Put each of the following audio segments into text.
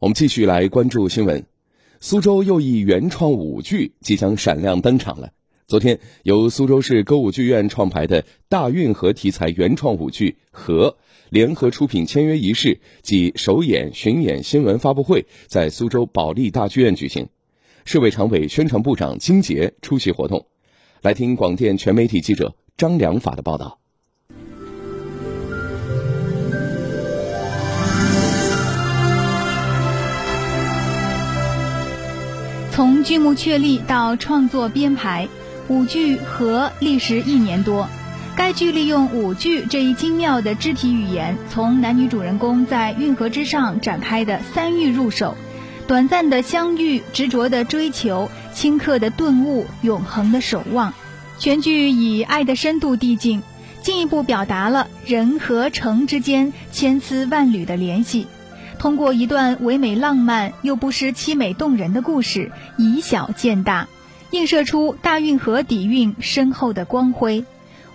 我们继续来关注新闻，苏州又一原创舞剧即将闪亮登场了。昨天，由苏州市歌舞剧院创排的大运河题材原创舞剧《河》联合出品签约仪式及首演巡演新闻发布会，在苏州保利大剧院举行。市委常委、宣传部长金杰出席活动。来听广电全媒体记者张良法的报道。从剧目确立到创作编排。舞剧和历时一年多，该剧利用舞剧这一精妙的肢体语言，从男女主人公在运河之上展开的三遇入手，短暂的相遇，执着的追求，顷刻的顿悟，永恒的守望。全剧以爱的深度递进，进一步表达了人和城之间千丝万缕的联系。通过一段唯美浪漫又不失凄美动人的故事，以小见大。映射出大运河底蕴深厚的光辉。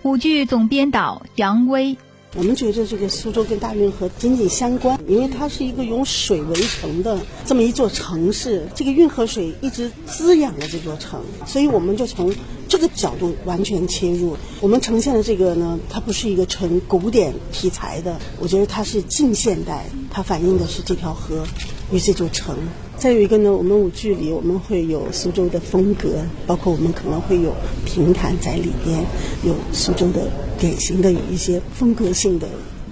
舞剧总编导杨威，我们觉得这个苏州跟大运河紧紧相关，因为它是一个用水围成的这么一座城市，这个运河水一直滋养了这座城，所以我们就从这个角度完全切入。我们呈现的这个呢，它不是一个纯古典题材的，我觉得它是近现代，它反映的是这条河与这座城。再有一个呢，我们舞剧里我们会有苏州的风格，包括我们可能会有评弹在里边，有苏州的典型的有一些风格性的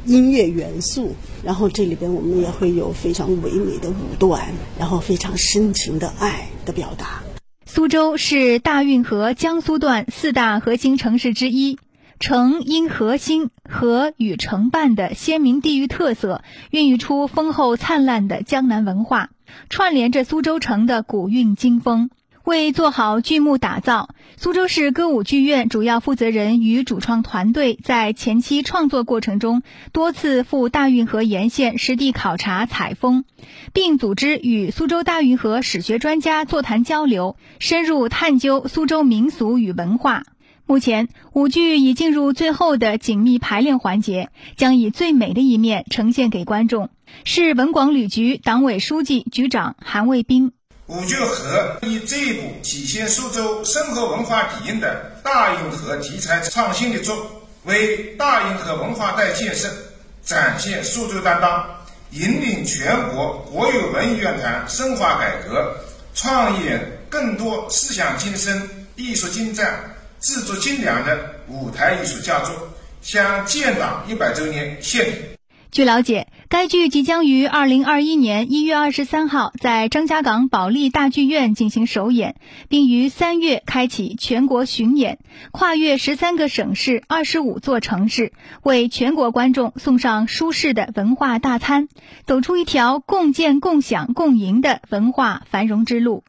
音乐元素，然后这里边我们也会有非常唯美的舞段，然后非常深情的爱的表达。苏州是大运河江苏段四大核心城市之一，城因核心河与城伴的鲜明地域特色，孕育出丰厚灿烂的江南文化。串联着苏州城的古韵今风，为做好剧目打造，苏州市歌舞剧院主要负责人与主创团队在前期创作过程中多次赴大运河沿线实地考察采风，并组织与苏州大运河史学专家座谈交流，深入探究苏州民俗与文化。目前，舞剧已进入最后的紧密排练环节，将以最美的一面呈现给观众。市文广旅局党委书记、局长韩卫兵。舞剧河以这一部体现苏州深厚文化底蕴的大运河题材创新力作，为大运河文化带建设展现苏州担当，引领全国国有文艺院团深化改革，创演更多思想精深、艺术精湛。制作精良的舞台艺术佳作，向建党一百周年献礼。据了解，该剧即将于二零二一年一月二十三号在张家港保利大剧院进行首演，并于三月开启全国巡演，跨越十三个省市、二十五座城市，为全国观众送上舒适的文化大餐，走出一条共建、共享、共赢的文化繁荣之路。